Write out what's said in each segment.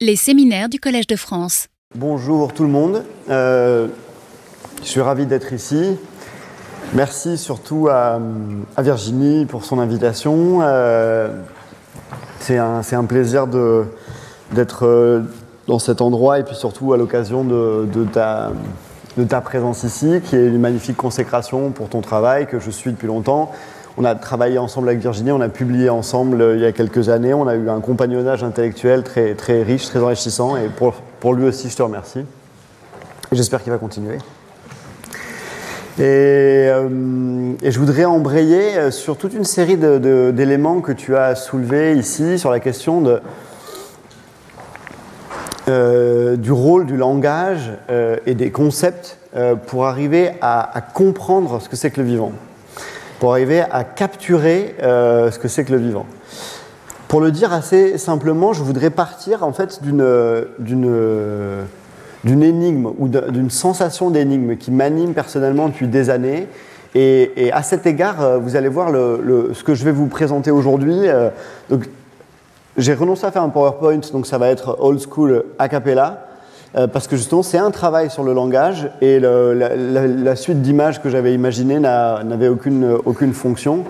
Les séminaires du Collège de France. Bonjour tout le monde. Euh, je suis ravi d'être ici. Merci surtout à, Virginie pour son invitation. Euh, c'est un, plaisir d'être euh, dans cet endroit et puis surtout à l'occasion de ta présence ici, qui est une magnifique consécration pour ton travail que je suis depuis longtemps. On a travaillé ensemble avec Virginie, on a publié ensemble euh, il y a quelques années, on a eu un compagnonnage intellectuel très, très riche, très enrichissant, et pour, pour lui aussi, je te remercie. J'espère qu'il va continuer. Et, euh, je voudrais embrayer euh, sur toute une série d'éléments que tu as soulevés ici sur la question du rôle du langage et des concepts pour arriver à, comprendre ce que c'est que le vivant pour arriver à capturer euh, ce que c'est que le vivant. Pour le dire assez simplement, je voudrais partir en fait d'une énigme ou d'une sensation d'énigme qui m'anime personnellement depuis des années. Et, à cet égard, euh, vous allez voir le, le, ce que je vais vous présenter aujourd'hui. Euh, j'ai renoncé à faire un PowerPoint, donc ça va être old school a cappella. Euh, parce que justement c'est un travail sur le langage et la, suite d'images que j'avais imaginées n'avait aucune, fonction.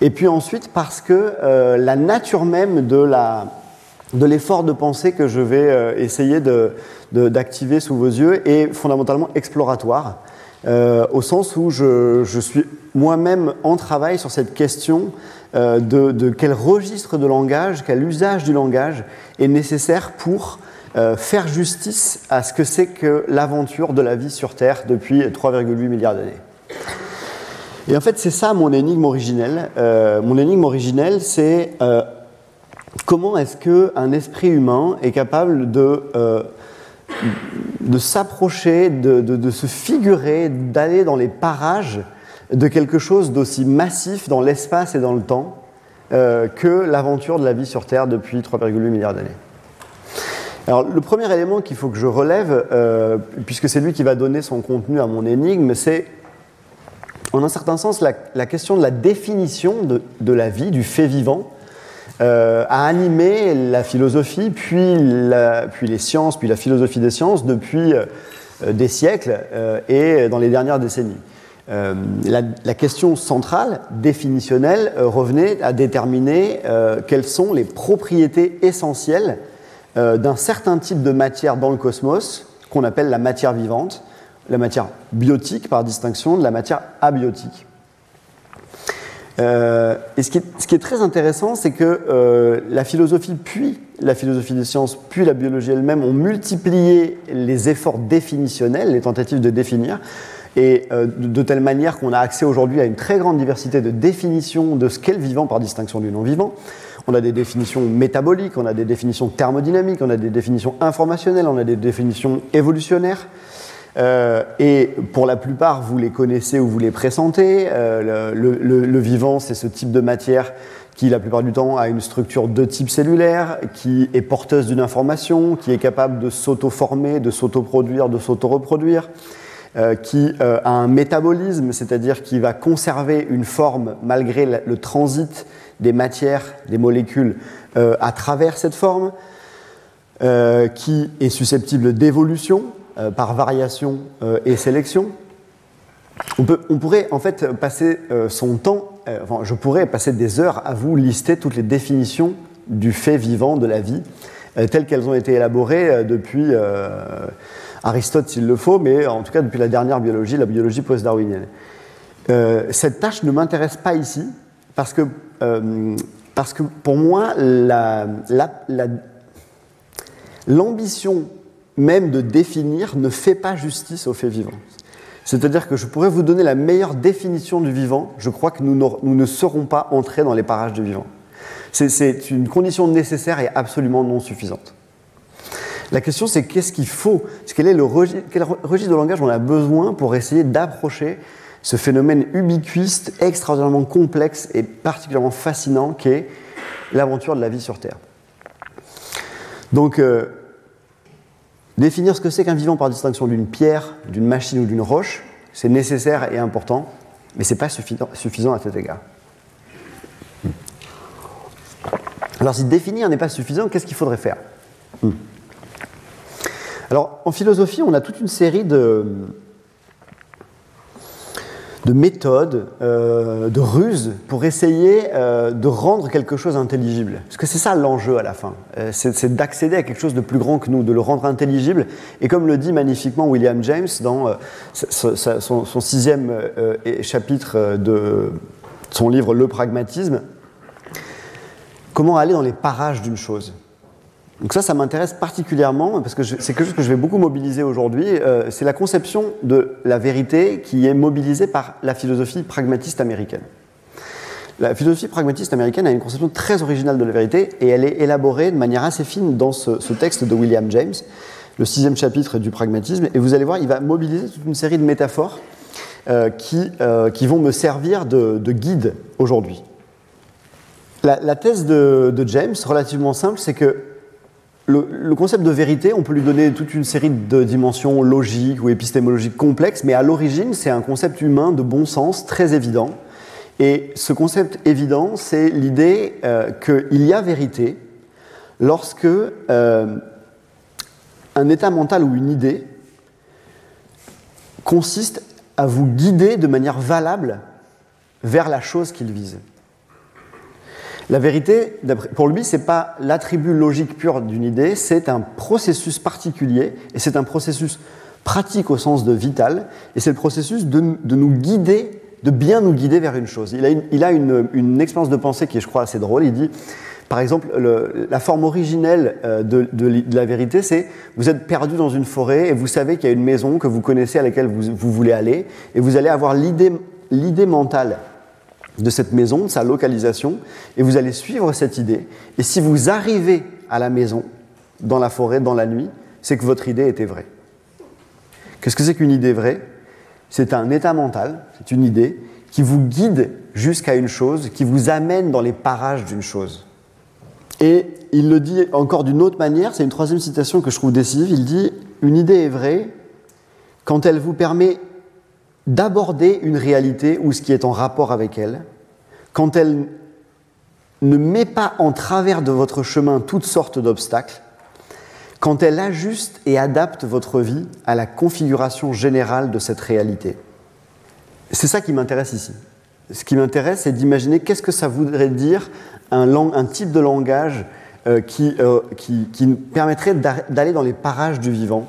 Et puis ensuite parce que euh, la nature même de l'effort de pensée que je vais euh, essayer d'activer sous vos yeux est fondamentalement exploratoire, au sens où je, suis moi-même en travail sur cette question de, quel registre de langage, quel usage du langage est nécessaire pour euh, faire justice à ce que c'est que l'aventure de la vie sur Terre depuis 3,8 milliards d'années. Et en fait, c'est ça mon énigme originelle. Euh, mon énigme originelle, c'est euh, comment est-ce qu'un esprit humain est capable de, de s'approcher, de, de, se figurer, d'aller dans les parages de quelque chose d'aussi massif dans l'espace et dans le temps que l'aventure de la vie sur Terre depuis 3,8 milliards d'années. Alors, le premier élément qu'il faut que je relève, euh, puisque c'est lui qui va donner son contenu à mon énigme, c'est en un certain sens la, question de la définition de, la vie, du fait vivant, euh, a animé la philosophie, puis, les sciences, puis la philosophie des sciences depuis euh, des siècles et dans les dernières décennies. La, question centrale, définitionnelle, revenait à déterminer quelles sont les propriétés essentielles d'un certain type de matière dans le cosmos qu'on appelle la matière vivante, la matière biotique par distinction de la matière abiotique. Euh, et ce qui, est, très intéressant, c'est que euh, la philosophie, puis la philosophie des sciences, puis la biologie elle-même ont multiplié les efforts définitionnels, les tentatives de définir, et euh, de, de, telle manière qu'on a accès aujourd'hui à une très grande diversité de définitions de ce qu'est le vivant par distinction du non-vivant. On a des définitions métaboliques, on a des définitions thermodynamiques, on a des définitions informationnelles, on a des définitions évolutionnaires. Euh, et pour la plupart, vous les connaissez ou vous les pressentez. Euh, le, vivant, c'est ce type de matière qui, la plupart du temps, a une structure de type cellulaire, qui est porteuse d'une information, qui est capable de s'auto-former, de s'auto-produire, de s'auto-reproduire. Euh, qui a un métabolisme, c'est-à-dire qui va conserver une forme malgré le transit des matières, des molécules euh, à travers cette forme, euh, qui est susceptible d'évolution euh, par variation et sélection. On, peut, on, pourrait en fait passer son temps, enfin, je pourrais passer des heures à vous lister toutes les définitions du fait vivant de la vie, telles qu'elles ont été élaborées depuis Aristote s'il le faut, mais en tout cas depuis la dernière biologie, la biologie post-darwinienne. cette tâche ne m'intéresse pas ici, parce que, euh, parce que pour moi, l'ambition la, la, même de définir ne fait pas justice au fait vivant. C'est-à-dire que je pourrais vous donner la meilleure définition du vivant, je crois que nous, nous ne serons pas entrés dans les parages du vivant. C'est une condition nécessaire et absolument non suffisante. La question, c'est qu'est-ce qu'il faut? Quel est le registre, quel registre de langage on a besoin pour essayer d'approcher ce phénomène ubiquiste, extraordinairement complexe et particulièrement fascinant qu'est l'aventure de la vie sur Terre. Donc, euh, définir ce que c'est qu'un vivant par distinction d'une pierre, d'une machine ou d'une roche, c'est nécessaire et important, mais ce n'est pas suffisant, à cet égard. Alors, si définir n'est pas suffisant, qu'est-ce qu'il faudrait faire? Hmm. Alors, en philosophie, on a toute une série de, de méthodes, euh, de ruses pour essayer euh, de rendre quelque chose intelligible. Parce que c'est ça l'enjeu à la fin, euh, c'est d'accéder à quelque chose de plus grand que nous, de le rendre intelligible. Et comme le dit magnifiquement William James dans son, sixième chapitre de son livre Le pragmatisme, comment aller dans les parages d'une chose. Donc ça, ça m'intéresse particulièrement parce que c'est quelque chose que je vais beaucoup mobiliser aujourd'hui. Euh, c'est la conception de la vérité qui est mobilisée par la philosophie pragmatiste américaine. La philosophie pragmatiste américaine a une conception très originale de la vérité et elle est élaborée de manière assez fine dans ce, texte de William James, le sixième chapitre du pragmatisme. Et vous allez voir, il va mobiliser toute une série de métaphores euh, qui, euh, qui, vont me servir de, guide aujourd'hui. La, thèse de, de James, relativement simple, c'est que le, concept de vérité, on peut lui donner toute une série de dimensions logiques ou épistémologiques complexes, mais à l'origine, c'est un concept humain de bon sens très évident. Et ce concept évident, c'est l'idée euh, qu'il y a vérité lorsque euh, un état mental ou une idée consiste à vous guider de manière valable vers la chose qu'il vise. La vérité, pour lui, ce n'est pas l'attribut logique pur d'une idée, c'est un processus particulier, et c'est un processus pratique au sens de vital, et c'est le processus de, nous guider, de bien nous guider vers une chose. Il a une, expérience de pensée qui est, je crois, assez drôle. Il dit, par exemple, la forme originelle euh, de, la vérité, c'est vous êtes perdu dans une forêt et vous savez qu'il y a une maison que vous connaissez à laquelle vous, vous voulez aller, et vous allez avoir l'idée mentale de cette maison, de sa localisation, et vous allez suivre cette idée. Et si vous arrivez à la maison, dans la forêt, dans la nuit, c'est que votre idée était vraie. Qu'est-ce que c'est qu'une idée vraie? C'est un état mental, c'est une idée qui vous guide jusqu'à une chose, qui vous amène dans les parages d'une chose. Et il le dit encore d'une autre manière, c'est une troisième citation que je trouve décisive, il dit, une idée est vraie quand elle vous permet d'aborder une réalité ou ce qui est en rapport avec elle, quand elle ne met pas en travers de votre chemin toutes sortes d'obstacles, quand elle ajuste et adapte votre vie à la configuration générale de cette réalité. C'est ça qui m'intéresse ici. Ce qui m'intéresse, c'est d'imaginer qu'est-ce que ça voudrait dire un, type de langage euh, euh, qui, qui permettrait d'aller dans les parages du vivant,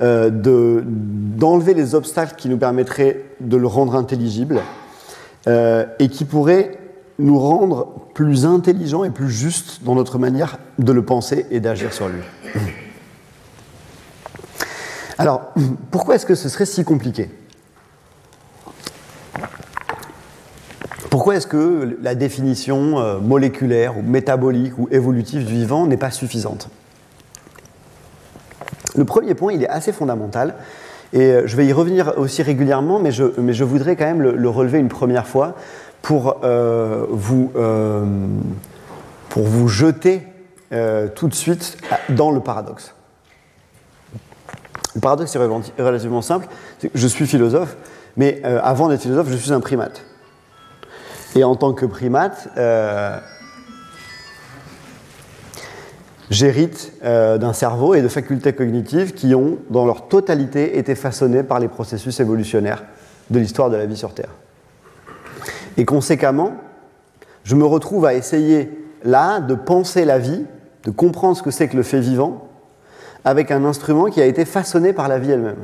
euh, d'enlever les obstacles qui nous permettraient de le rendre intelligible euh, et qui pourraient nous rendre plus intelligents et plus justes dans notre manière de le penser et d'agir sur lui. Alors, pourquoi est-ce que ce serait si compliqué? Pourquoi est-ce que la définition euh, moléculaire ou métabolique ou évolutive du vivant n'est pas suffisante? Le premier point, il est assez fondamental, et euh, je vais y revenir aussi régulièrement, mais je, voudrais quand même le, relever une première fois pour, euh, vous, euh, pour vous jeter tout de suite dans le paradoxe. Le paradoxe est relativement simple. Je suis philosophe, mais avant d'être philosophe, je suis un primate. Et en tant que primate, j'hérite euh, d'un cerveau et de facultés cognitives qui ont, dans leur totalité, été façonnées par les processus évolutionnaires de l'histoire de la vie sur Terre. Et conséquemment, je me retrouve à essayer là de penser la vie, de comprendre ce que c'est que le fait vivant, avec un instrument qui a été façonné par la vie elle-même.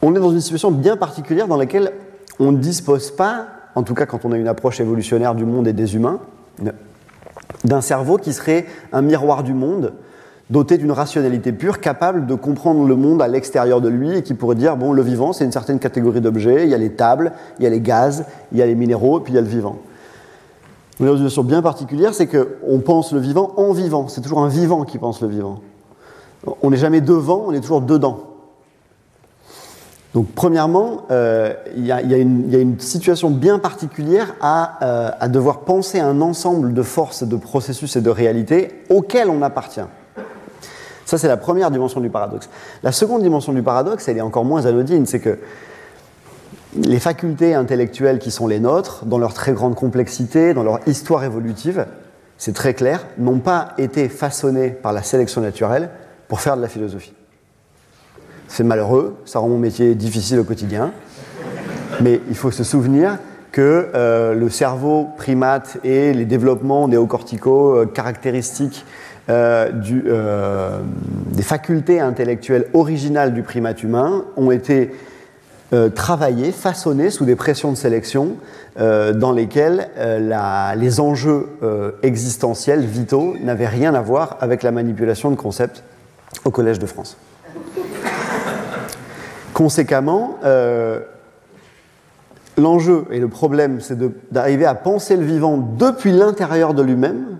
On est dans une situation bien particulière dans laquelle on ne dispose pas, en tout cas quand on a une approche évolutionnaire du monde et des humains, d'un cerveau qui serait un miroir du monde, doté d'une rationalité pure, capable de comprendre le monde à l'extérieur de lui et qui pourrait dire, bon, le vivant, c'est une certaine catégorie d'objets, il y a les tables, il y a les gaz, il y a les minéraux, et puis il y a le vivant. Une situation bien particulière, c'est qu'on pense le vivant en vivant. C'est toujours un vivant qui pense le vivant. On n'est jamais devant, on est toujours dedans. Donc premièrement, euh, il y, a une situation bien particulière euh, à, devoir penser un ensemble de forces, de processus et de réalités auxquelles on appartient. Ça, c'est la première dimension du paradoxe. La seconde dimension du paradoxe, elle est encore moins anodine, c'est que les facultés intellectuelles qui sont les nôtres, dans leur très grande complexité, dans leur histoire évolutive, c'est très clair, n'ont pas été façonnés par la sélection naturelle pour faire de la philosophie. C'est malheureux, ça rend mon métier difficile au quotidien, mais il faut se souvenir que euh, le cerveau primate et les développements néocorticaux euh, caractéristiques euh, des facultés intellectuelles originales du primate humain ont été travaillés, façonnés sous des pressions de sélection dans lesquelles les enjeux existentiels, vitaux, n'avaient rien à voir avec la manipulation de concepts au Collège de France. Conséquemment, L'enjeu et le problème, c'est d'arriver à penser le vivant depuis l'intérieur de lui-même,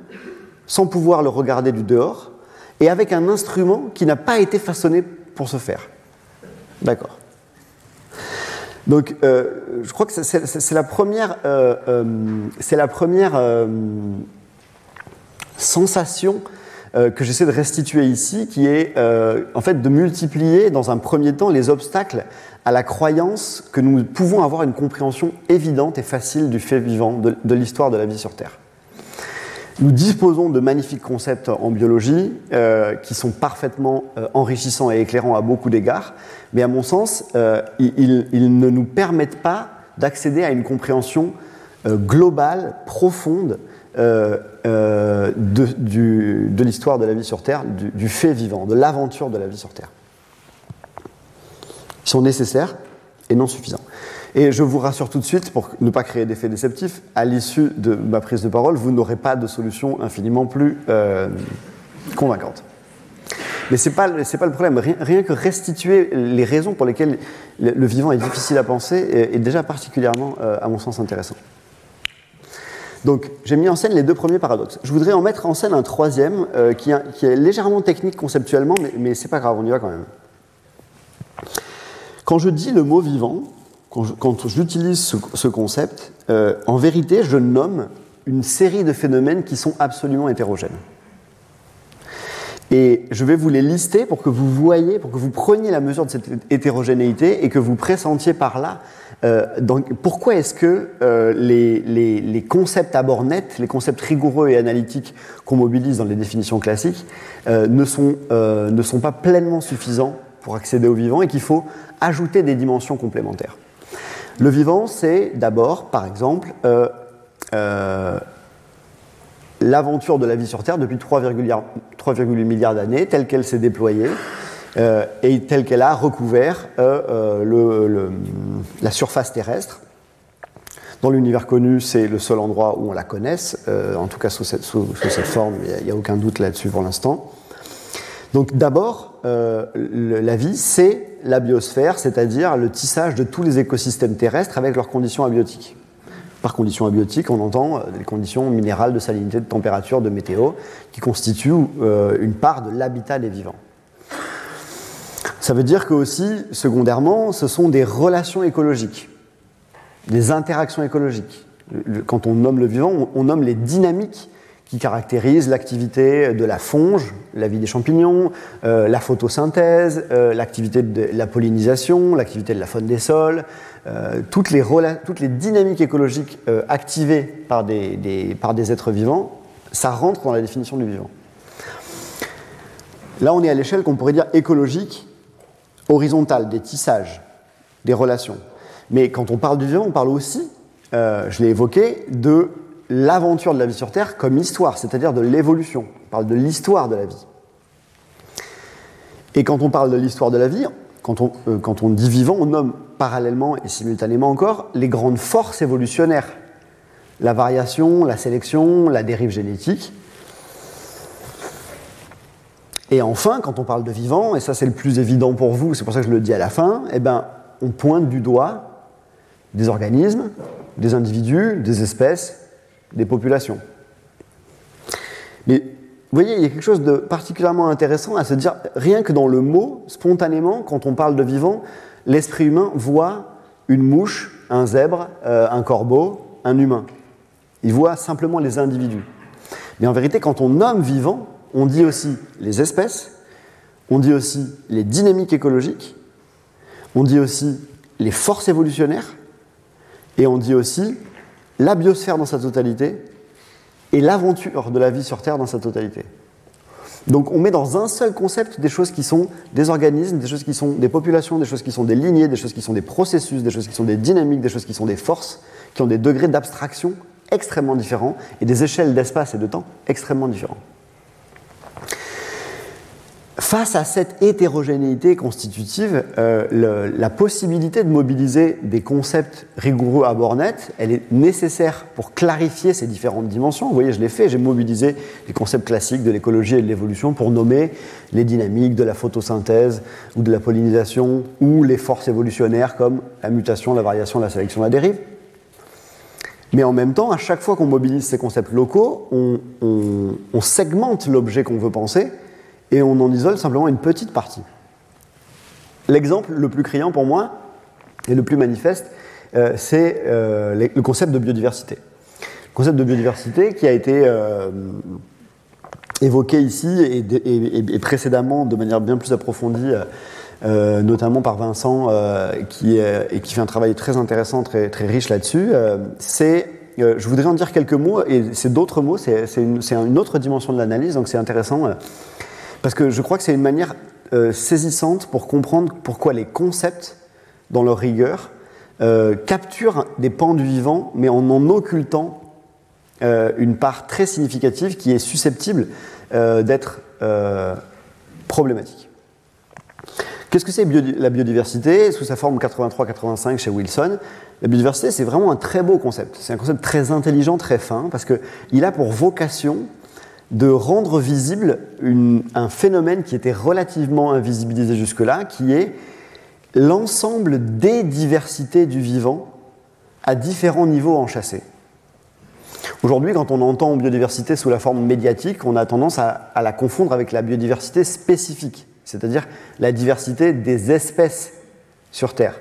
sans pouvoir le regarder du dehors, et avec un instrument qui n'a pas été façonné pour ce faire. D'accord. Donc, euh, je crois que c'est la première, euh, euh, c'est la première sensation que j'essaie de restituer ici, qui est en fait de multiplier dans un premier temps les obstacles à la croyance que nous pouvons avoir une compréhension évidente et facile du fait vivant, de, l'histoire de la vie sur Terre. Nous disposons de magnifiques concepts en biologie euh, qui sont parfaitement euh, enrichissants et éclairants à beaucoup d'égards, mais à mon sens, euh, ils, ne nous permettent pas d'accéder à une compréhension globale, profonde de, l'histoire de la vie sur Terre, du fait vivant, de l'aventure de la vie sur Terre. Ils sont nécessaires et non suffisants. Et je vous rassure tout de suite, pour ne pas créer d'effet déceptif, à l'issue de ma prise de parole, vous n'aurez pas de solution infiniment plus euh, convaincante. Mais ce n'est pas, pas, le problème. Rien, que restituer les raisons pour lesquelles le, vivant est difficile à penser est, déjà particulièrement, euh, à mon sens, intéressant. Donc, j'ai mis en scène les deux premiers paradoxes. Je voudrais en mettre en scène un troisième euh, qui, est légèrement technique conceptuellement, mais, mais c'est pas grave, on y va quand même. Quand je dis le mot vivant, quand j'utilise ce, concept, euh, en vérité, je nomme une série de phénomènes qui sont absolument hétérogènes. Et je vais vous les lister pour que vous voyez, pour que vous preniez la mesure de cette hétérogénéité et que vous pressentiez par là euh, pourquoi est-ce que euh, les, concepts à bord net, les concepts rigoureux et analytiques qu'on mobilise dans les définitions classiques, ne, sont, ne sont pas pleinement suffisants pour accéder au vivant et qu'il faut ajouter des dimensions complémentaires? Le vivant, c'est d'abord, par exemple, euh, euh, l'aventure de la vie sur Terre depuis 3,8 milliards d'années, telle qu'elle s'est déployée euh, et telle qu'elle a recouvert le, la surface terrestre. Dans l'univers connu, c'est le seul endroit où on la connaisse, en tout cas sous cette, forme, il n'y a, aucun doute là-dessus pour l'instant. Donc d'abord, euh, la vie, c'est la biosphère, c'est-à-dire le tissage de tous les écosystèmes terrestres avec leurs conditions abiotiques. Par conditions abiotiques, on entend euh, les conditions minérales de salinité, de température, de météo, qui constituent euh, une part de l'habitat des vivants. Ça veut dire que aussi, secondairement, ce sont des relations écologiques, des interactions écologiques. Quand on nomme le vivant, on nomme les dynamiques qui caractérise l'activité de la fonge, la vie des champignons, euh, la photosynthèse, euh, l'activité de la pollinisation, l'activité de la faune des sols, euh, toutes, les dynamiques écologiques activées par des êtres vivants, ça rentre dans la définition du vivant. Là, on est à l'échelle qu'on pourrait dire écologique, horizontale, des tissages, des relations. Mais quand on parle du vivant, on parle aussi, je l'ai évoqué, de l'aventure de la vie sur Terre comme histoire, c'est-à-dire de l'évolution. On parle de l'histoire de la vie. Et quand on parle de l'histoire de la vie, quand on, euh, quand on dit vivant, on nomme parallèlement et simultanément encore les grandes forces évolutionnaires. La variation, la sélection, la dérive génétique. Et enfin, quand on parle de vivant, et ça c'est le plus évident pour vous, c'est pour ça que je le dis à la fin, eh ben, on pointe du doigt des organismes, des individus, des espèces des populations. Mais vous voyez, il y a quelque chose de particulièrement intéressant à se dire, rien que dans le mot, spontanément, quand on parle de vivant, l'esprit humain voit une mouche, un zèbre, euh, un corbeau, un humain. Il voit simplement les individus. Mais en vérité, quand on nomme vivant, on dit aussi les espèces, on dit aussi les dynamiques écologiques, on dit aussi les forces évolutionnaires, et on dit aussi la biosphère dans sa totalité et l'aventure de la vie sur Terre dans sa totalité. Donc on met dans un seul concept des choses qui sont des organismes, des choses qui sont des populations, des choses qui sont des lignées, des choses qui sont des processus, des choses qui sont des dynamiques, des choses qui sont des forces, qui ont des degrés d'abstraction extrêmement différents et des échelles d'espace et de temps extrêmement différents. Face à cette hétérogénéité constitutive, euh, la possibilité de mobiliser des concepts rigoureux à bord net, elle est nécessaire pour clarifier ces différentes dimensions. Vous voyez, je l'ai fait, j'ai mobilisé les concepts classiques de l'écologie et de l'évolution pour nommer les dynamiques de la photosynthèse ou de la pollinisation ou les forces évolutionnaires comme la mutation, la variation, la sélection, la dérive. Mais en même temps, à chaque fois qu'on mobilise ces concepts locaux, on segmente l'objet qu'on veut penser et on en isole simplement une petite partie. L'exemple le plus criant pour moi et le plus manifeste, euh, c'est euh, le concept de biodiversité. Le concept de biodiversité qui a été euh, évoqué ici et, précédemment de manière bien plus approfondie, notamment par Vincent, qui, et qui fait un travail très intéressant, très, très riche là-dessus. c'est je voudrais en dire quelques mots, et c'est d'autres mots, c'est une, une, autre dimension de l'analyse, donc c'est intéressant. Parce que je crois que c'est une manière euh, saisissante pour comprendre pourquoi les concepts, dans leur rigueur, euh, capturent des pans du vivant, mais en en occultant euh, une part très significative qui est susceptible d'être problématique. Qu'est-ce que c'est la biodiversité? Sous sa forme 83-85 chez Wilson, la biodiversité, c'est vraiment un très beau concept. C'est un concept très intelligent, très fin, parce qu'il a pour vocation de rendre visible un phénomène qui était relativement invisibilisé jusque-là, qui est l'ensemble des diversités du vivant à différents niveaux enchâssés. Aujourd'hui, quand on entend biodiversité sous la forme médiatique, on a tendance à, la confondre avec la biodiversité spécifique, c'est-à-dire la diversité des espèces sur Terre.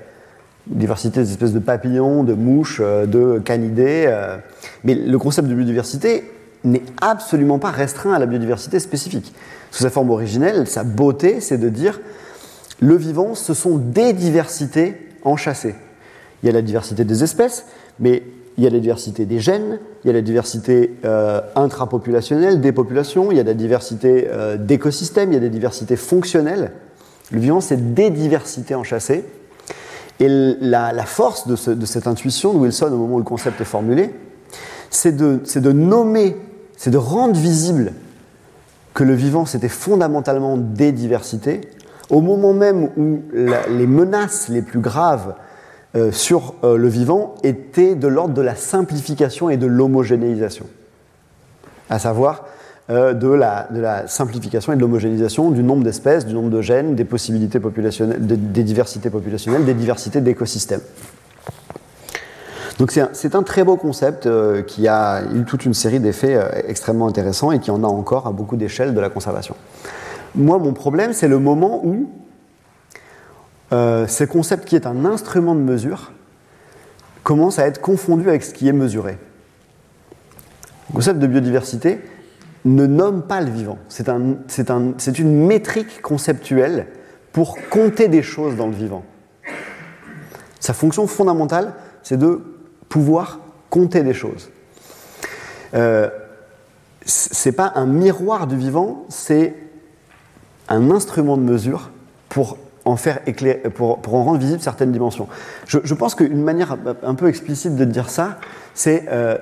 Diversité des espèces de papillons, de mouches, euh, de canidés. Euh. Mais le concept de biodiversité, n'est absolument pas restreint à la biodiversité spécifique. Sous sa forme originelle, sa beauté, c'est de dire le vivant, ce sont des diversités enchâssées. Il y a la diversité des espèces, mais il y a la diversité des gènes, il y a la diversité euh, intrapopulationnelle des populations, il y a la diversité euh, d'écosystèmes, il y a des diversités fonctionnelles. Le vivant, c'est des diversités enchâssées. Et la, force de, cette intuition de Wilson au moment où le concept est formulé, c'est de nommer c'est de rendre visible que le vivant, c'était fondamentalement des diversités, au moment même où les menaces les plus graves euh, sur euh, le vivant étaient de l'ordre de la simplification et de l'homogénéisation, à savoir euh, de, la, de, la, simplification et de l'homogénéisation du nombre d'espèces, du nombre de gènes, des possibilités populationnelles, des diversités populationnelles, des diversités d'écosystèmes. Donc c'est un, très beau concept euh, qui a eu toute une série d'effets euh, extrêmement intéressants et qui en a encore à beaucoup d'échelles de la conservation. Moi, mon problème, c'est le moment où euh, ce concept qui est un instrument de mesure commence à être confondu avec ce qui est mesuré. Le concept de biodiversité ne nomme pas le vivant. C'est une métrique conceptuelle pour compter des choses dans le vivant. Sa fonction fondamentale, c'est de pouvoir compter des choses. Euh, c'est pas un miroir du vivant, c'est un instrument de mesure pour en faire éclairer, pour, en rendre visible certaines dimensions. Je, pense qu'une manière un peu explicite de dire ça, c'est euh,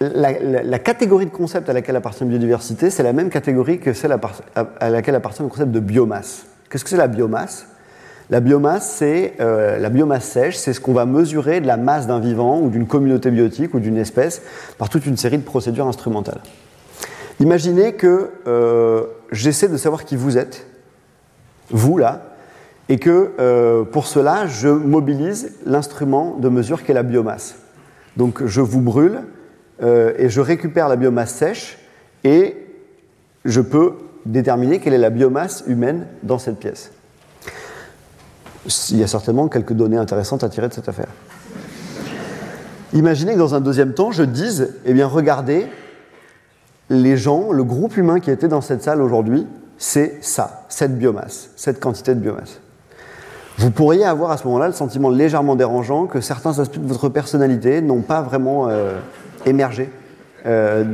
la, catégorie de concept à laquelle appartient la biodiversité, c'est la même catégorie que celle à laquelle appartient le concept de biomasse. Qu'est-ce que c'est la biomasse? La biomasse, c'est euh, la biomasse sèche, c'est ce qu'on va mesurer de la masse d'un vivant ou d'une communauté biotique ou d'une espèce par toute une série de procédures instrumentales. Imaginez que euh, j'essaie de savoir qui vous êtes, vous là, et que euh, pour cela, je mobilise l'instrument de mesure qu'est la biomasse. Donc je vous brûle et je récupère la biomasse sèche et je peux déterminer quelle est la biomasse humaine dans cette pièce il y a certainement quelques données intéressantes à tirer de cette affaire. Imaginez que dans un deuxième temps, je dise, eh bien regardez, les gens, le groupe humain qui était dans cette salle aujourd'hui, c'est ça, cette biomasse, cette quantité de biomasse. Vous pourriez avoir à ce moment-là le sentiment légèrement dérangeant que certains aspects de votre personnalité n'ont pas vraiment euh, émergé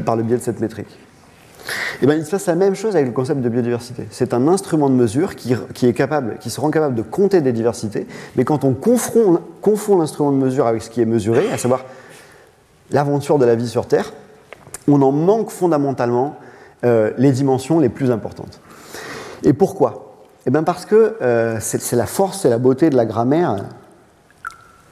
par le biais de cette métrique. Et bien, il se passe la même chose avec le concept de biodiversité. C'est un instrument de mesure qui, est capable, qui se rend capable de compter des diversités, mais quand on confond, l'instrument de mesure avec ce qui est mesuré, à savoir l'aventure de la vie sur Terre, on en manque fondamentalement euh, les dimensions les plus importantes. Et pourquoi? Eh bien parce que euh, c'est la force et la beauté de la grammaire,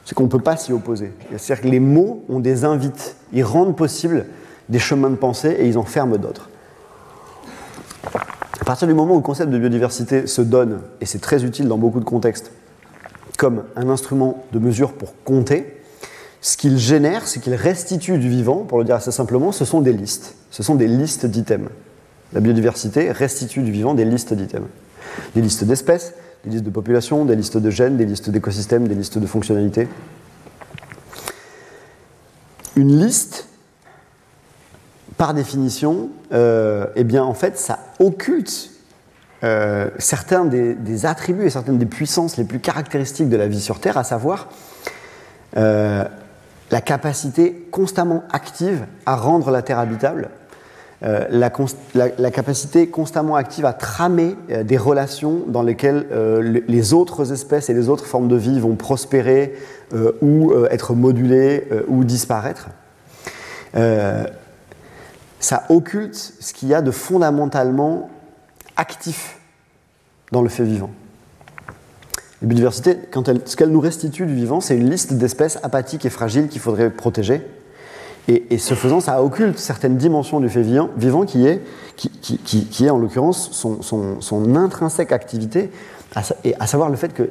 c'est qu'on ne peut pas s'y opposer. C'est-à-dire que les mots ont des invites, ils rendent possible des chemins de pensée et ils en ferment d'autres. À partir du moment où le concept de biodiversité se donne, et c'est très utile dans beaucoup de contextes, comme un instrument de mesure pour compter, ce qu'il génère, ce qu'il restitue du vivant, pour le dire assez simplement, ce sont des listes. Ce sont des listes d'items. La biodiversité restitue du vivant des listes d'items. Des listes d'espèces, des listes de populations, des listes de gènes, des listes d'écosystèmes, des listes de fonctionnalités. Une liste, par définition, euh, eh bien, en fait, ça occulte euh, certains des, attributs et certaines des puissances les plus caractéristiques de la vie sur Terre, à savoir euh, la capacité constamment active à rendre la Terre habitable, euh, la, capacité constamment active à tramer des relations dans lesquelles les autres espèces et les autres formes de vie vont prospérer ou être modulées ou disparaître. Ça occulte ce qu'il y a de fondamentalement actif dans le fait vivant. La biodiversité, quand elle, ce qu'elle nous restitue du vivant, c'est une liste d'espèces apathiques et fragiles qu'il faudrait protéger. Et, ce faisant, ça occulte certaines dimensions du fait vivant, qui, est, qui, est en l'occurrence son, son, son, intrinsèque activité, et à savoir le fait que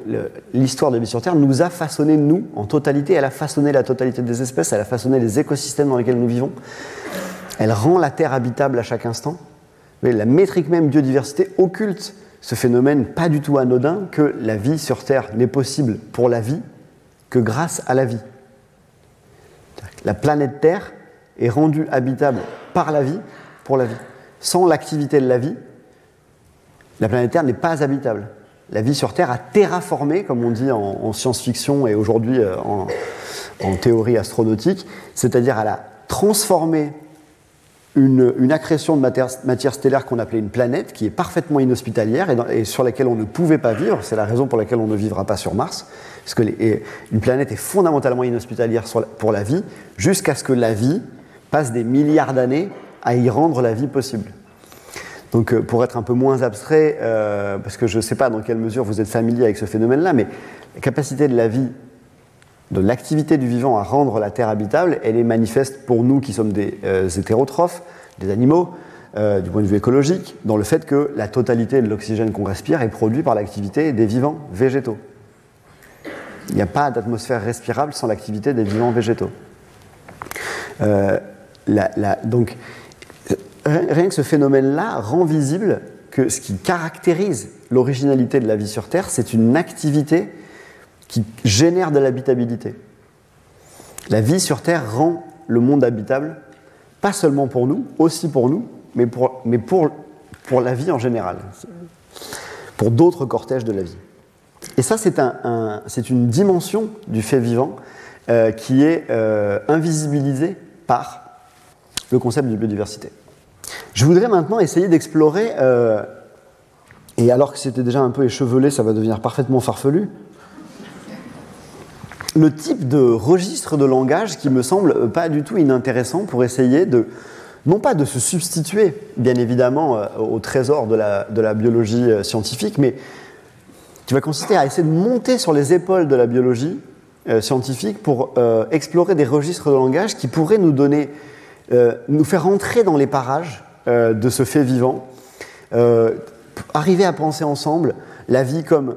l'histoire de la vie sur Terre nous a façonné, nous, en totalité. Elle a façonné la totalité des espèces, elle a façonné les écosystèmes dans lesquels nous vivons. Elle rend la Terre habitable à chaque instant. Mais la métrique même biodiversité occulte ce phénomène pas du tout anodin que la vie sur Terre n'est possible pour la vie que grâce à la vie. La planète Terre est rendue habitable par la vie pour la vie. Sans l'activité de la vie, la planète Terre n'est pas habitable. La vie sur Terre a terraformé, comme on dit en, science-fiction et aujourd'hui euh, en, en, théorie astronautique, c'est-à-dire elle a transformé une, accrétion de matière, stellaire qu'on appelait une planète, qui est parfaitement inhospitalière et, sur laquelle on ne pouvait pas vivre. C'est la raison pour laquelle on ne vivra pas sur Mars. Parce que une planète est fondamentalement inhospitalière pour la vie, jusqu'à ce que la vie passe des milliards d'années à y rendre la vie possible. Donc, euh, pour être un peu moins abstrait, euh, parce que je ne sais pas dans quelle mesure vous êtes familier avec ce phénomène-là, mais la capacité de la vie de l'activité du vivant à rendre la Terre habitable, elle est manifeste pour nous qui sommes des euh, hétérotrophes, des animaux, euh, du point de vue écologique, dans le fait que la totalité de l'oxygène qu'on respire est produit par l'activité des vivants végétaux. Il n'y a pas d'atmosphère respirable sans l'activité des vivants végétaux. Euh, donc, rien que ce phénomène-là rend visible que ce qui caractérise l'originalité de la vie sur Terre, c'est une activité qui génère de l'habitabilité. La vie sur Terre rend le monde habitable, pas seulement pour nous, aussi pour nous, mais pour, mais pour, pour la vie en général, pour d'autres cortèges de la vie. Et ça, c'est un, une dimension du fait vivant euh, qui est euh, invisibilisée par le concept de biodiversité. Je voudrais maintenant essayer d'explorer, euh, et alors que c'était déjà un peu échevelé, ça va devenir parfaitement farfelu, le type de registre de langage qui me semble pas du tout inintéressant pour essayer de, non pas de se substituer, bien évidemment, euh, au trésor de la, de la biologie euh, scientifique, mais qui va consister à essayer de monter sur les épaules de la biologie euh, scientifique pour explorer des registres de langage qui pourraient nous donner, nous faire entrer dans les parages de ce fait vivant, arriver à penser ensemble la vie comme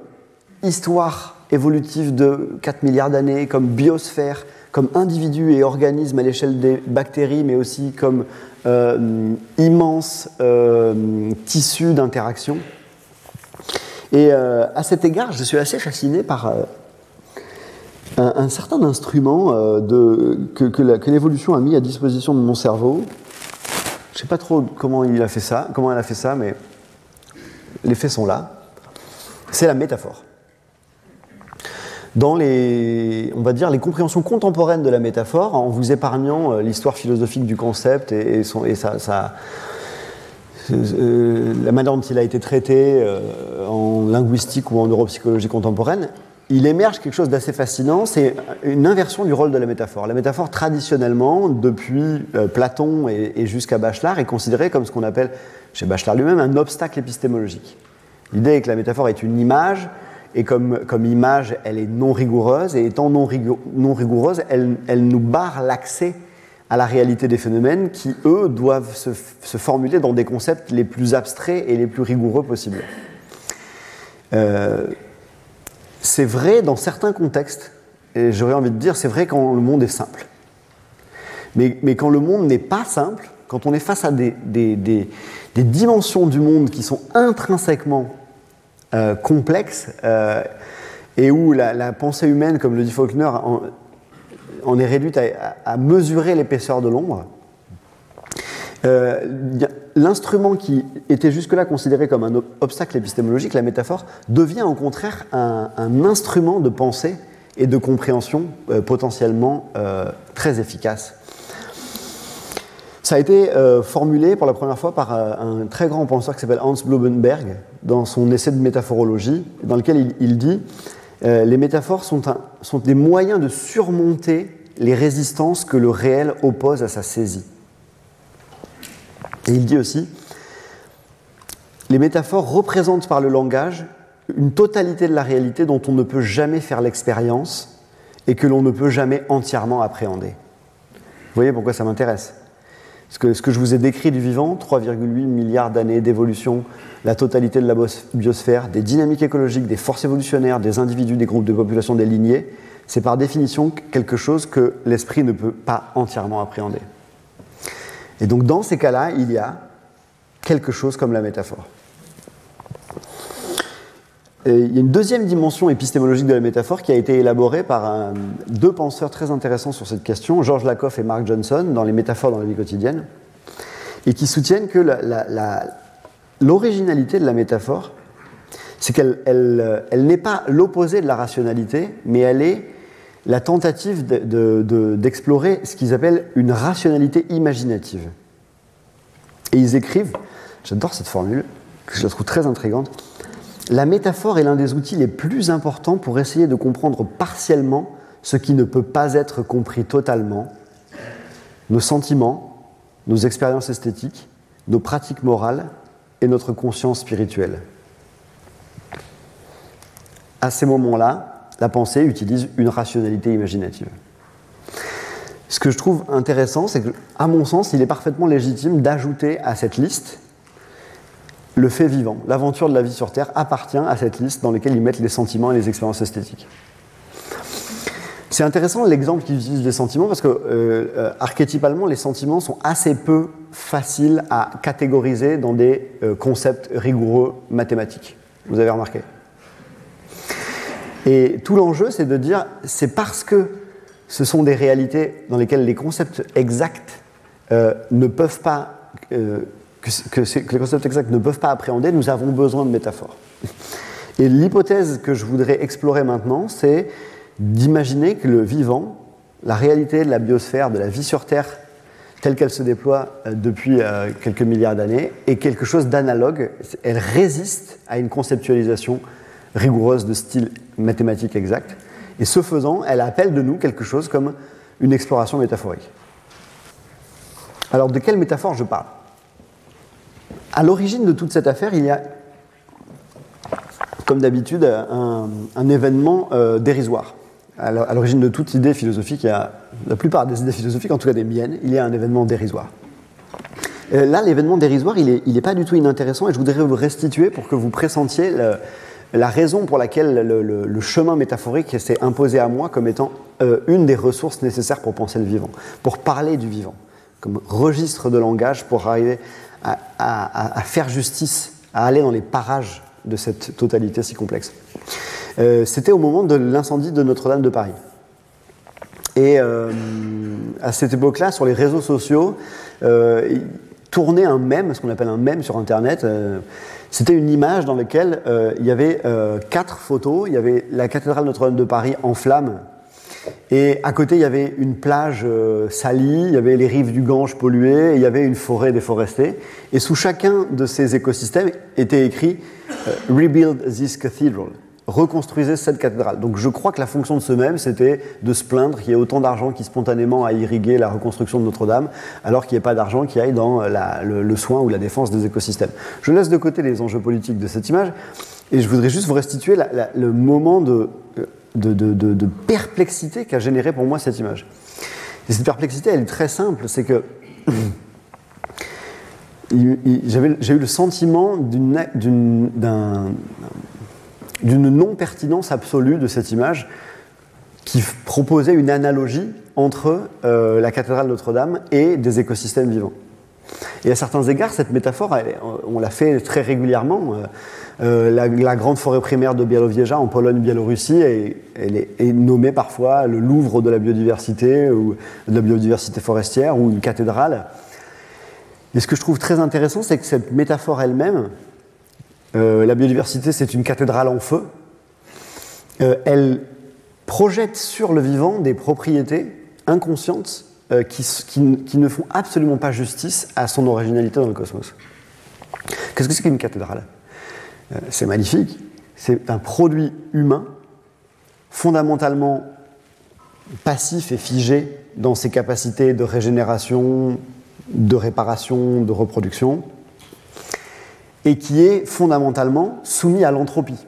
histoire évolutif de 4 milliards d'années, comme biosphère, comme individu et organisme à l'échelle des bactéries, mais aussi comme euh, immense euh, tissu d'interaction. Et euh, à cet égard, je suis assez fasciné par un, certain instrument que, l'évolution a mis à disposition de mon cerveau. Je ne sais pas trop comment il a fait ça, comment elle a fait ça, mais les faits sont là. C'est la métaphore. Dans les, on va dire, les compréhensions contemporaines de la métaphore, en vous épargnant euh, l'histoire philosophique du concept et, son, et euh, la manière dont il a été traité euh, en linguistique ou en neuropsychologie contemporaine, il émerge quelque chose d'assez fascinant, c'est une inversion du rôle de la métaphore. La métaphore, traditionnellement, depuis Platon et, et jusqu'à Bachelard, est considérée comme ce qu'on appelle, chez Bachelard lui-même, un obstacle épistémologique. L'idée est que la métaphore est une image et comme, image, elle est non rigoureuse, et étant non, rigoureuse, elle, nous barre l'accès à la réalité des phénomènes qui, eux, doivent se, formuler dans des concepts les plus abstraits et les plus rigoureux possibles. Euh, c'est vrai dans certains contextes, et j'aurais envie de dire, c'est vrai quand le monde est simple. Mais, quand le monde n'est pas simple, quand on est face à des dimensions du monde qui sont intrinsèquement euh, complexe euh, et où la, pensée humaine, comme le dit Faulkner, en, est réduite à, mesurer l'épaisseur de l'ombre. Euh, l'instrument qui était jusque-là considéré comme un obstacle épistémologique, la métaphore, devient au contraire un, instrument de pensée et de compréhension potentiellement très efficace. Ça a été euh, formulé pour la première fois par euh, un très grand penseur qui s'appelle Hans Blumenberg dans son essai de métaphorologie, dans lequel il, dit euh, les métaphores sont, sont des moyens de surmonter les résistances que le réel oppose à sa saisie. Et il dit aussi les métaphores représentent par le langage une totalité de la réalité dont on ne peut jamais faire l'expérience et que l'on ne peut jamais entièrement appréhender. Vous voyez pourquoi ça m'intéresse ce que, je vous ai décrit du vivant, 3,8 milliards d'années d'évolution, la totalité de la biosphère, des dynamiques écologiques, des forces évolutionnaires, des individus, des groupes de population, des lignées, c'est par définition quelque chose que l'esprit ne peut pas entièrement appréhender. Et donc dans ces cas-là, il y a quelque chose comme la métaphore. Il y a une deuxième dimension épistémologique de la métaphore qui a été élaborée par deux penseurs très intéressants sur cette question, Georges Lakoff et Mark Johnson, dans Les métaphores dans la vie quotidienne, et qui soutiennent que l'originalité de la métaphore, c'est qu'elle elle, n'est pas l'opposé de la rationalité, mais elle est la tentative d'explorer ce qu'ils appellent une rationalité imaginative. Et ils écrivent, j'adore cette formule, que je la trouve très intrigante, la métaphore est l'un des outils les plus importants pour essayer de comprendre partiellement ce qui ne peut pas être compris totalement, nos sentiments, nos expériences esthétiques, nos pratiques morales et notre conscience spirituelle. À ces moments-là, la pensée utilise une rationalité imaginative. Ce que je trouve intéressant, c'est que, mon sens, il est parfaitement légitime d'ajouter à cette liste le fait vivant, l'aventure de la vie sur Terre appartient à cette liste dans laquelle ils mettent les sentiments et les expériences esthétiques. C'est intéressant l'exemple qu'ils utilisent des sentiments parce que euh, euh, archétypalement, les sentiments sont assez peu faciles à catégoriser dans des euh, concepts rigoureux mathématiques. Vous avez remarqué Et tout l'enjeu, c'est de dire, c'est parce que ce sont des réalités dans lesquelles les concepts exacts ne peuvent pas que, les concepts exacts ne peuvent pas appréhender, nous avons besoin de métaphores. Et l'hypothèse que je voudrais explorer maintenant, c'est d'imaginer que le vivant, la réalité de la biosphère, de la vie sur Terre, telle qu'elle se déploie euh, depuis euh, quelques milliards d'années, est quelque chose d'analogue. Elle résiste à une conceptualisation rigoureuse de style mathématique exact. Et ce faisant, elle appelle de nous quelque chose comme une exploration métaphorique. Alors de quelle métaphore je parle? À l'origine de toute cette affaire, il y a, comme d'habitude, un, événement euh, dérisoire. À l'origine de toute idée philosophique, il y a la plupart des idées philosophiques, en tout cas des miennes, il y a un événement dérisoire. Euh, là, l'événement dérisoire, il n'est est pas du tout inintéressant et je voudrais vous restituer pour que vous pressentiez la raison pour laquelle le, chemin métaphorique s'est imposé à moi comme étant euh, une des ressources nécessaires pour penser le vivant, pour parler du vivant, comme registre de langage pour arriver à, faire justice, à aller dans les parages de cette totalité si complexe. Euh, c'était au moment de l'incendie de Notre-Dame de Paris. Et euh, à cette époque-là, sur les réseaux sociaux, euh, tourné un mème, ce qu'on appelle un mème sur Internet. C'était une image dans laquelle il y avait quatre photos. Il y avait la cathédrale Notre-Dame de Paris en flammes et à côté, il y avait une plage euh, salie, il y avait les rives du Gange polluées, il y avait une forêt déforestée. Et sous chacun de ces écosystèmes était écrit euh, Rebuild this cathedral. Reconstruisez cette cathédrale. Donc je crois que la fonction de ce même, c'était de se plaindre qu'il y ait autant d'argent qui spontanément a irrigué la reconstruction de Notre-Dame, alors qu'il n'y ait pas d'argent qui aille dans le, soin ou la défense des écosystèmes. Je laisse de côté les enjeux politiques de cette image, et je voudrais juste vous restituer le moment de euh, de, perplexité qu'a généré pour moi cette image. Et cette perplexité, elle est très simple, c'est que j'ai eu le sentiment d'une non-pertinence absolue de cette image qui proposait une analogie entre euh, la cathédrale Notre-Dame et des écosystèmes vivants. Et à certains égards, cette métaphore, on l'a fait très régulièrement. Euh, la, grande forêt primaire de Białowieża en Pologne-Biélorussie, est, nommée parfois le Louvre de la biodiversité ou de la biodiversité forestière ou une cathédrale. Et ce que je trouve très intéressant, c'est que cette métaphore elle-même, euh, la biodiversité, c'est une cathédrale en feu. Euh, elle projette sur le vivant des propriétés inconscientes qui, ne font absolument pas justice à son originalité dans le cosmos. Qu'est-ce que c'est qu'une cathédrale? C'est magnifique, c'est un produit humain fondamentalement passif et figé dans ses capacités de régénération, de réparation, de reproduction, et qui est fondamentalement soumis à l'entropie.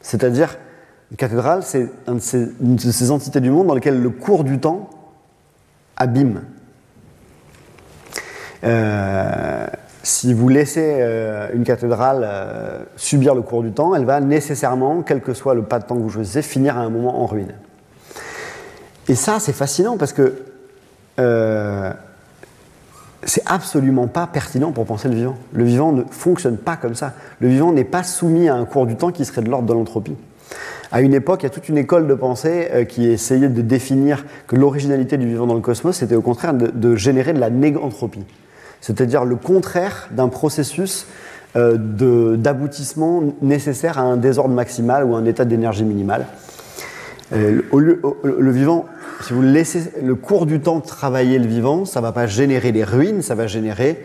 C'est-à-dire, une cathédrale, c'est une de ces entités du monde dans lesquelles le cours du temps abîme. Euh, si vous laissez euh, une cathédrale euh, subir le cours du temps, elle va nécessairement, quel que soit le pas de temps que vous choisissez, finir à un moment en ruine. Et ça, c'est fascinant parce que euh, c'est absolument pas pertinent pour penser le vivant. Le vivant ne fonctionne pas comme ça. Le vivant n'est pas soumis à un cours du temps qui serait de l'ordre de l'entropie. À une époque, il y a toute une école de pensée qui essayait de définir que l'originalité du vivant dans le cosmos, c'était au contraire de, générer de la négantropie c'est-à-dire le contraire d'un processus euh, d'aboutissement nécessaire à un désordre maximal ou un état d'énergie minimale. Euh, le vivant, si vous laissez le cours du temps travailler le vivant, ça ne va pas générer des ruines, ça va générer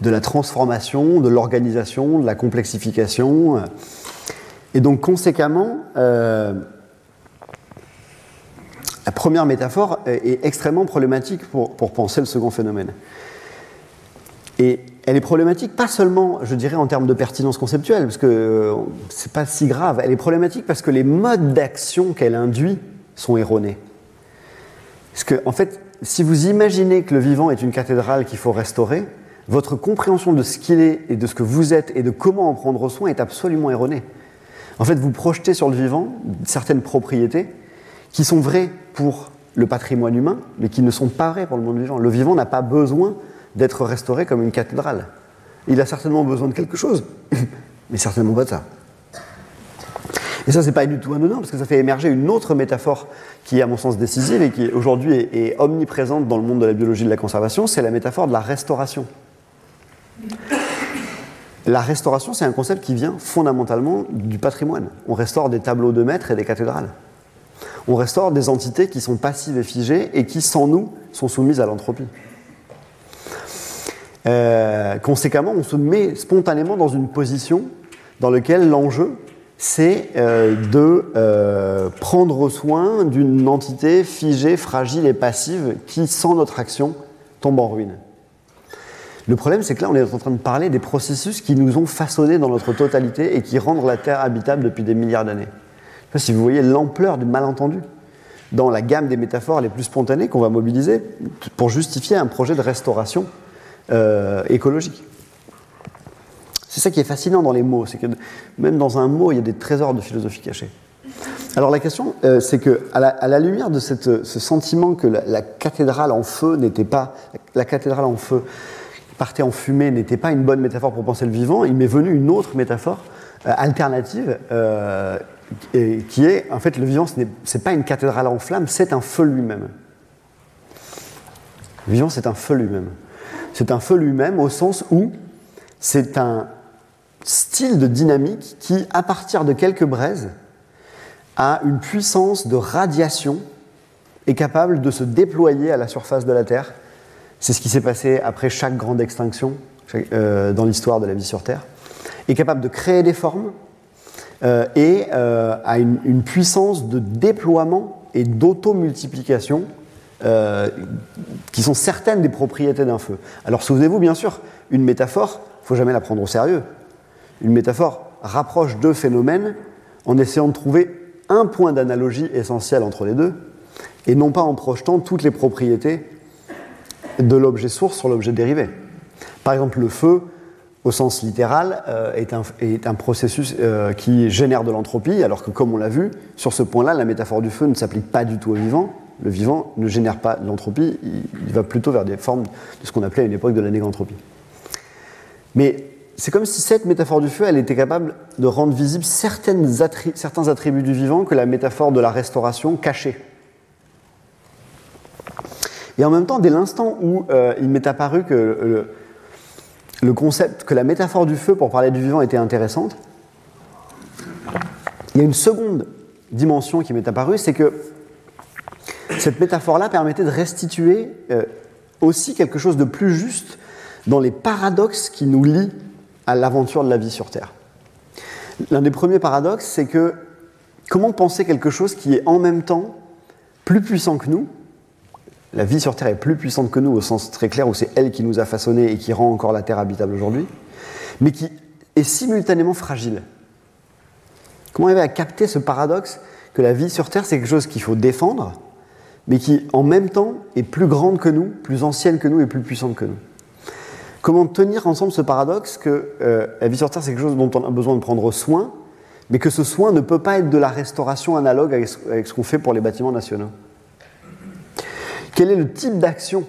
de la transformation, de l'organisation, de la complexification. Et donc conséquemment, euh, la première métaphore est extrêmement problématique pour, pour penser le second phénomène. Et elle est problématique pas seulement, je dirais, en termes de pertinence conceptuelle, parce que euh, c'est pas si grave. Elle est problématique parce que les modes d'action qu'elle induit sont erronés. Parce que, en fait, si vous imaginez que le vivant est une cathédrale qu'il faut restaurer, votre compréhension de ce qu'il est et de ce que vous êtes et de comment en prendre soin est absolument erronée. En fait, vous projetez sur le vivant certaines propriétés qui sont vraies pour le patrimoine humain, mais qui ne sont pas vraies pour le monde vivant. Le vivant n'a pas besoin d'être restauré comme une cathédrale. Il a certainement besoin de quelque chose, mais certainement pas ça. Et ça, c'est pas du tout anodin, parce que ça fait émerger une autre métaphore qui est, à mon sens, décisive et qui aujourd'hui est, omniprésente dans le monde de la biologie de la conservation, c'est la métaphore de la restauration. La restauration, c'est un concept qui vient fondamentalement du patrimoine. On restaure des tableaux de maîtres et des cathédrales. On restaure des entités qui sont passives et figées et qui, sans nous, sont soumises à l'entropie. Euh, conséquemment, on se met spontanément dans une position dans laquelle l'enjeu, c'est euh, de euh, prendre soin d'une entité figée, fragile et passive qui, sans notre action, tombe en ruine. Le problème, c'est que là, on est en train de parler des processus qui nous ont façonnés dans notre totalité et qui rendent la Terre habitable depuis des milliards d'années. Si vous voyez l'ampleur du malentendu dans la gamme des métaphores les plus spontanées qu'on va mobiliser pour justifier un projet de restauration euh, écologique. C'est ça qui est fascinant dans les mots, c'est que même dans un mot, il y a des trésors de philosophie cachés. Alors la question, euh, c'est que à la, lumière de ce sentiment que la, cathédrale en feu n'était pas, la cathédrale en feu partait en fumée n'était pas une bonne métaphore pour penser le vivant, il m'est venu une autre métaphore euh, alternative qui est, en fait, le vivant, ce n'est pas une cathédrale en flammes, c'est un feu lui-même. Le vivant, c'est un feu lui-même. C'est un feu lui-même au sens où c'est un style de dynamique qui, à partir de quelques braises, a une puissance de radiation est capable de se déployer à la surface de la Terre. C'est ce qui s'est passé après chaque grande extinction euh, dans l'histoire de la vie sur Terre. Est capable de créer des formes euh, et euh, a une, une, puissance de déploiement et d'automultiplication qui sont certaines des propriétés d'un feu. Alors souvenez-vous bien sûr, une métaphore, il ne faut jamais la prendre au sérieux. Une métaphore rapproche deux phénomènes en essayant de trouver un point d'analogie essentiel entre les deux, et non pas en projetant toutes les propriétés de l'objet source sur l'objet dérivé. Par exemple, le feu, au sens littéral, euh, est, un, est, un, processus euh, qui génère de l'entropie, alors que comme on l'a vu, sur ce point-là, la métaphore du feu ne s'applique pas du tout au vivant. Le vivant ne génère pas de l'entropie, il, va plutôt vers des formes de ce qu'on appelait à une époque de la négantropie. Mais c'est comme si cette métaphore du feu, elle était capable de rendre visibles certains attributs du vivant que la métaphore de la restauration cachait. Et en même temps, dès l'instant où euh, il m'est apparu que le, concept, que la métaphore du feu pour parler du vivant était intéressante, il y a une seconde dimension qui m'est apparue, c'est que cette métaphore-là permettait de restituer euh, aussi quelque chose de plus juste dans les paradoxes qui nous lient à l'aventure de la vie sur Terre. L'un des premiers paradoxes, c'est que comment penser quelque chose qui est en même temps plus puissant que nous La vie sur Terre est plus puissante que nous au sens très clair où c'est elle qui nous a façonnés et qui rend encore la Terre habitable aujourd'hui, mais qui est simultanément fragile. Comment arriver à capter ce paradoxe que la vie sur Terre, c'est quelque chose qu'il faut défendre, mais qui en même temps est plus grande que nous, plus ancienne que nous et plus puissante que nous. Comment tenir ensemble ce paradoxe que euh, la vie sur Terre, c'est quelque chose dont on a besoin de prendre soin, mais que ce soin ne peut pas être de la restauration analogue avec ce, qu'on fait pour les bâtiments nationaux? Quel est le type d'action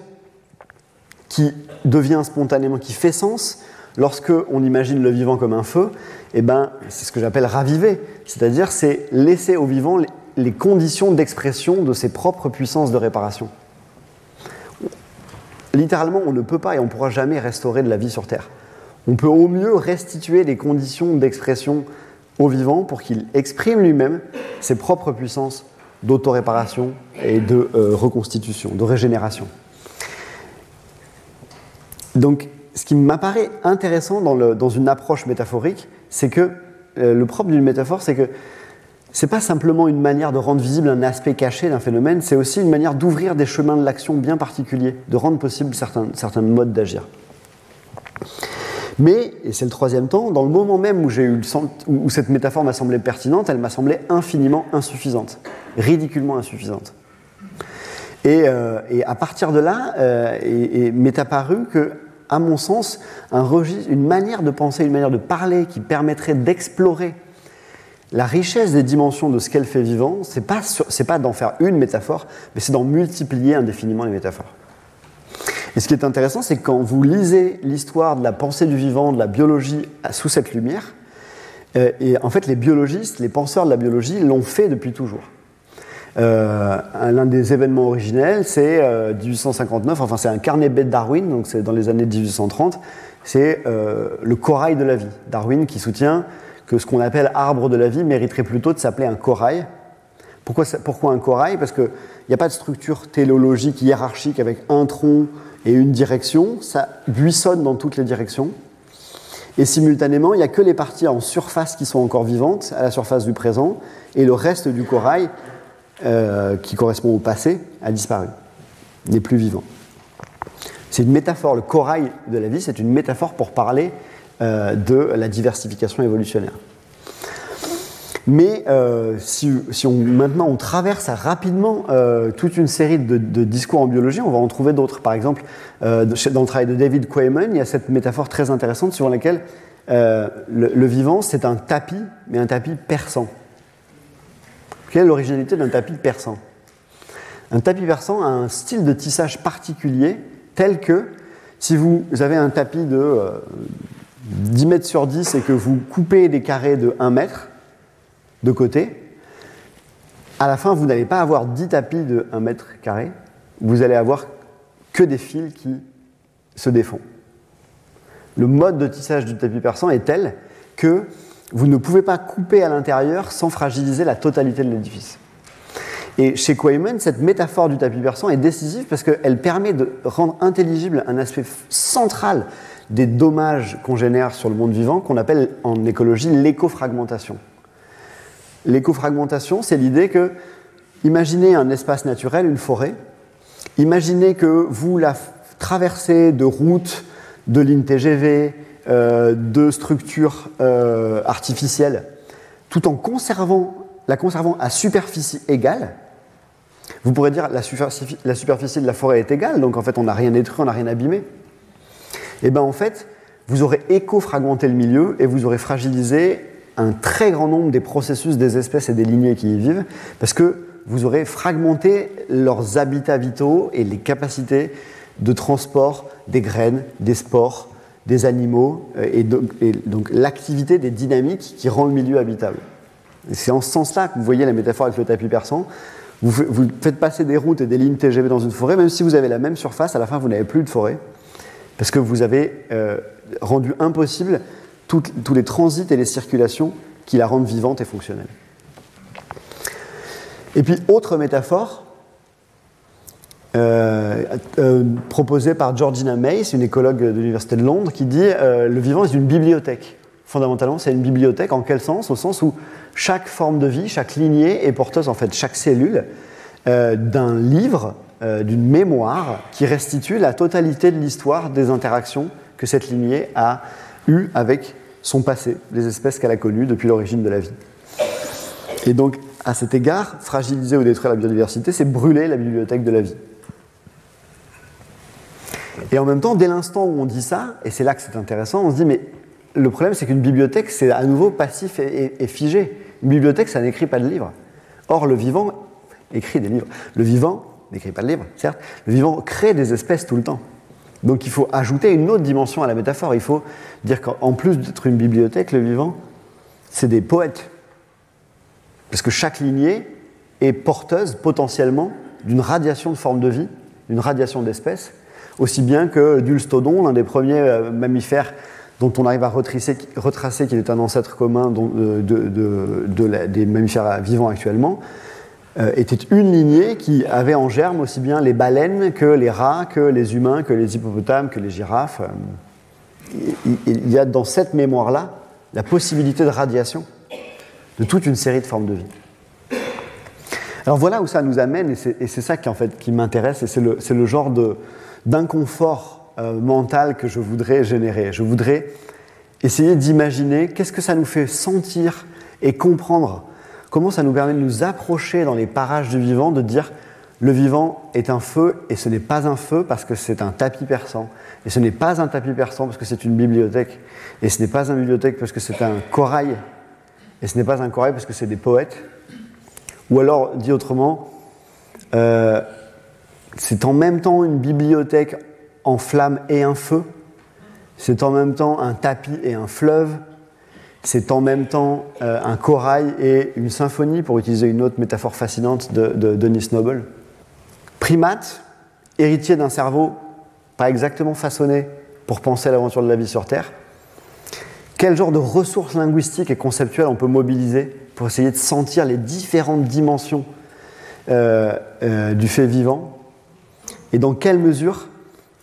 qui devient spontanément, qui fait sens lorsque on imagine le vivant comme un feu? Eh ben, c'est ce que j'appelle raviver, c'est-à-dire c'est laisser au vivant les, conditions d'expression de ses propres puissances de réparation littéralement, on ne peut pas et on ne pourra jamais restaurer de la vie sur Terre. On peut au mieux restituer les conditions d'expression au vivant pour qu'il exprime lui-même ses propres puissances d'autoréparation et de euh, reconstitution, de régénération. Donc, ce qui m'apparaît intéressant dans, une approche métaphorique, c'est que euh, le propre d'une métaphore, c'est que c'est pas simplement une manière de rendre visible un aspect caché d'un phénomène, c'est aussi une manière d'ouvrir des chemins de l'action bien particuliers, de rendre possible certains, certains modes d'agir. Mais, et c'est le troisième temps, dans le moment même où, eu où cette métaphore m'a semblé pertinente, elle m'a semblé infiniment insuffisante, ridiculement insuffisante. Et, euh, et à partir de là, euh, m'est apparu que, à mon sens, une manière de penser, une manière de parler qui permettrait d'explorer la richesse des dimensions de ce qu'elle fait vivant, c'est pas, pas d'en faire une métaphore, mais c'est d'en multiplier indéfiniment les métaphores. Et ce qui est intéressant, c'est quand vous lisez l'histoire de la pensée du vivant, de la biologie sous cette lumière, euh, et en fait les biologistes, les penseurs de la biologie l'ont fait depuis toujours. Euh, L'un des événements originels, c'est euh, 1859, enfin c'est un carnet bête Darwin, donc c'est dans les années 1830, c'est euh, le corail de la vie. Darwin qui soutient que ce qu'on appelle arbre de la vie mériterait plutôt de s'appeler un corail. Pourquoi, pourquoi un corail? Parce qu'il n'y a pas de structure téléologique hiérarchique avec un tronc et une direction, ça buissonne dans toutes les directions. Et simultanément, il n'y a que les parties en surface qui sont encore vivantes, à la surface du présent, et le reste du corail, euh, qui correspond au passé, a disparu, n'est plus vivant. C'est une métaphore, le corail de la vie, c'est une métaphore pour parler de la diversification évolutionnaire. Mais euh, si, on, maintenant on traverse rapidement euh, toute une série de, discours en biologie, on va en trouver d'autres. Par exemple, euh, dans le travail de David Quayman, il y a cette métaphore très intéressante sur laquelle euh, le, le, vivant, c'est un tapis, mais un tapis perçant. Quelle est l'originalité d'un tapis perçant? Un tapis perçant a un style de tissage particulier, tel que si vous avez un tapis de euh, 10 mètres sur 10 et que vous coupez des carrés de 1 mètre de côté, à la fin, vous n'allez pas avoir 10 tapis de 1 mètre carré, vous allez avoir que des fils qui se défont. Le mode de tissage du tapis persan est tel que vous ne pouvez pas couper à l'intérieur sans fragiliser la totalité de l'édifice. Et chez Quayman, cette métaphore du tapis persan est décisive parce qu'elle permet de rendre intelligible un aspect central des dommages qu'on génère sur le monde vivant qu'on appelle en écologie l'écofragmentation. L'écofragmentation, c'est l'idée que, imaginez un espace naturel, une forêt, imaginez que vous la traversez de routes, de lignes TGV, euh, de structures euh, artificielles, tout en conservant, la conservant à superficie égale. Vous pourrez dire la la superficie de la forêt est égale, donc en fait on n'a rien détruit, on n'a rien abîmé. Et eh bien en fait, vous aurez éco-fragmenté le milieu et vous aurez fragilisé un très grand nombre des processus des espèces et des lignées qui y vivent, parce que vous aurez fragmenté leurs habitats vitaux et les capacités de transport des graines, des spores, des animaux, euh, et donc, l'activité des dynamiques qui rend le milieu habitable. C'est en ce sens-là que vous voyez la métaphore avec le tapis persan. Vous, vous, faites passer des routes et des lignes TGV dans une forêt, même si vous avez la même surface, à la fin vous n'avez plus de forêt, parce que vous avez euh, rendu impossible tous les transits et les circulations qui la rendent vivante et fonctionnelle. Et puis, autre métaphore, euh, euh, proposée par Georgina Mays, une écologue de l'Université de Londres, qui dit le vivant est une bibliothèque. Fondamentalement, c'est une bibliothèque en quel sens? Au sens où chaque forme de vie, chaque lignée est porteuse, en fait, chaque cellule, d'un livre, d'une mémoire qui restitue la totalité de l'histoire des interactions que cette lignée a eues avec son passé, les espèces qu'elle a connues depuis l'origine de la vie. Et donc, à cet égard, fragiliser ou détruire la biodiversité, c'est brûler la bibliothèque de la vie. Et en même temps, dès l'instant où on dit ça, et c'est là que c'est intéressant, on se dit, mais le problème, c'est qu'une bibliothèque, c'est à nouveau passif et, figé. Une bibliothèque, ça n'écrit pas de livres. Or, le vivant écrit des livres. Le vivant n'écrit pas de livres, certes. Le vivant crée des espèces tout le temps. Donc il faut ajouter une autre dimension à la métaphore. Il faut dire qu'en plus d'être une bibliothèque, le vivant, c'est des poètes. Parce que chaque lignée est porteuse potentiellement d'une radiation de forme de vie, d'une radiation d'espèces, aussi bien que d'Ulstodon, l'un des premiers euh, mammifères dont on arrive à retracer, qu'il est un ancêtre commun des mammifères vivants actuellement, euh, était une lignée qui avait en germe aussi bien les baleines que les rats, que les humains, que les hippopotames, que les girafes. Il y a dans cette mémoire-là la possibilité de radiation de toute une série de formes de vie. Alors voilà où ça nous amène, et c'est ça qui, en fait, qui m'intéresse, et c'est le, le, genre d'inconfort euh, mental que je voudrais générer. Je voudrais essayer d'imaginer qu'est-ce que ça nous fait sentir et comprendre, comment ça nous permet de nous approcher dans les parages du vivant, de dire le vivant est un feu et ce n'est pas un feu parce que c'est un tapis persan. Et ce n'est pas un tapis persan parce que c'est une bibliothèque. Et ce n'est pas une bibliothèque parce que c'est un corail et ce n'est pas un corail parce que c'est des poètes. Ou alors, dit autrement, euh, c'est en même temps une bibliothèque en flammes et un feu. C'est en même temps un tapis et un fleuve. C'est en même temps euh, un corail et une symphonie, pour utiliser une autre métaphore fascinante de, de Denis Noble. Primate, héritier d'un cerveau pas exactement façonné pour penser à l'aventure de la vie sur Terre, quel genre de ressources linguistiques et conceptuelles on peut mobiliser pour essayer de sentir les différentes dimensions euh, euh, du fait vivant? Et dans quelle mesure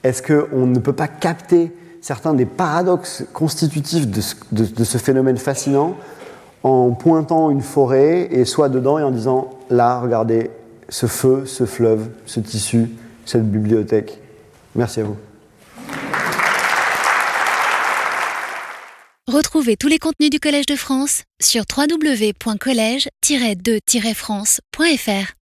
est-ce qu'on ne peut pas capter certains des paradoxes constitutifs de ce, phénomène fascinant en pointant une forêt et soit dedans et en disant là, regardez, ce feu, ce fleuve, ce tissu, cette bibliothèque. Merci à vous. Retrouvez tous les contenus du Collège de France sur www.colège-2-france.fr.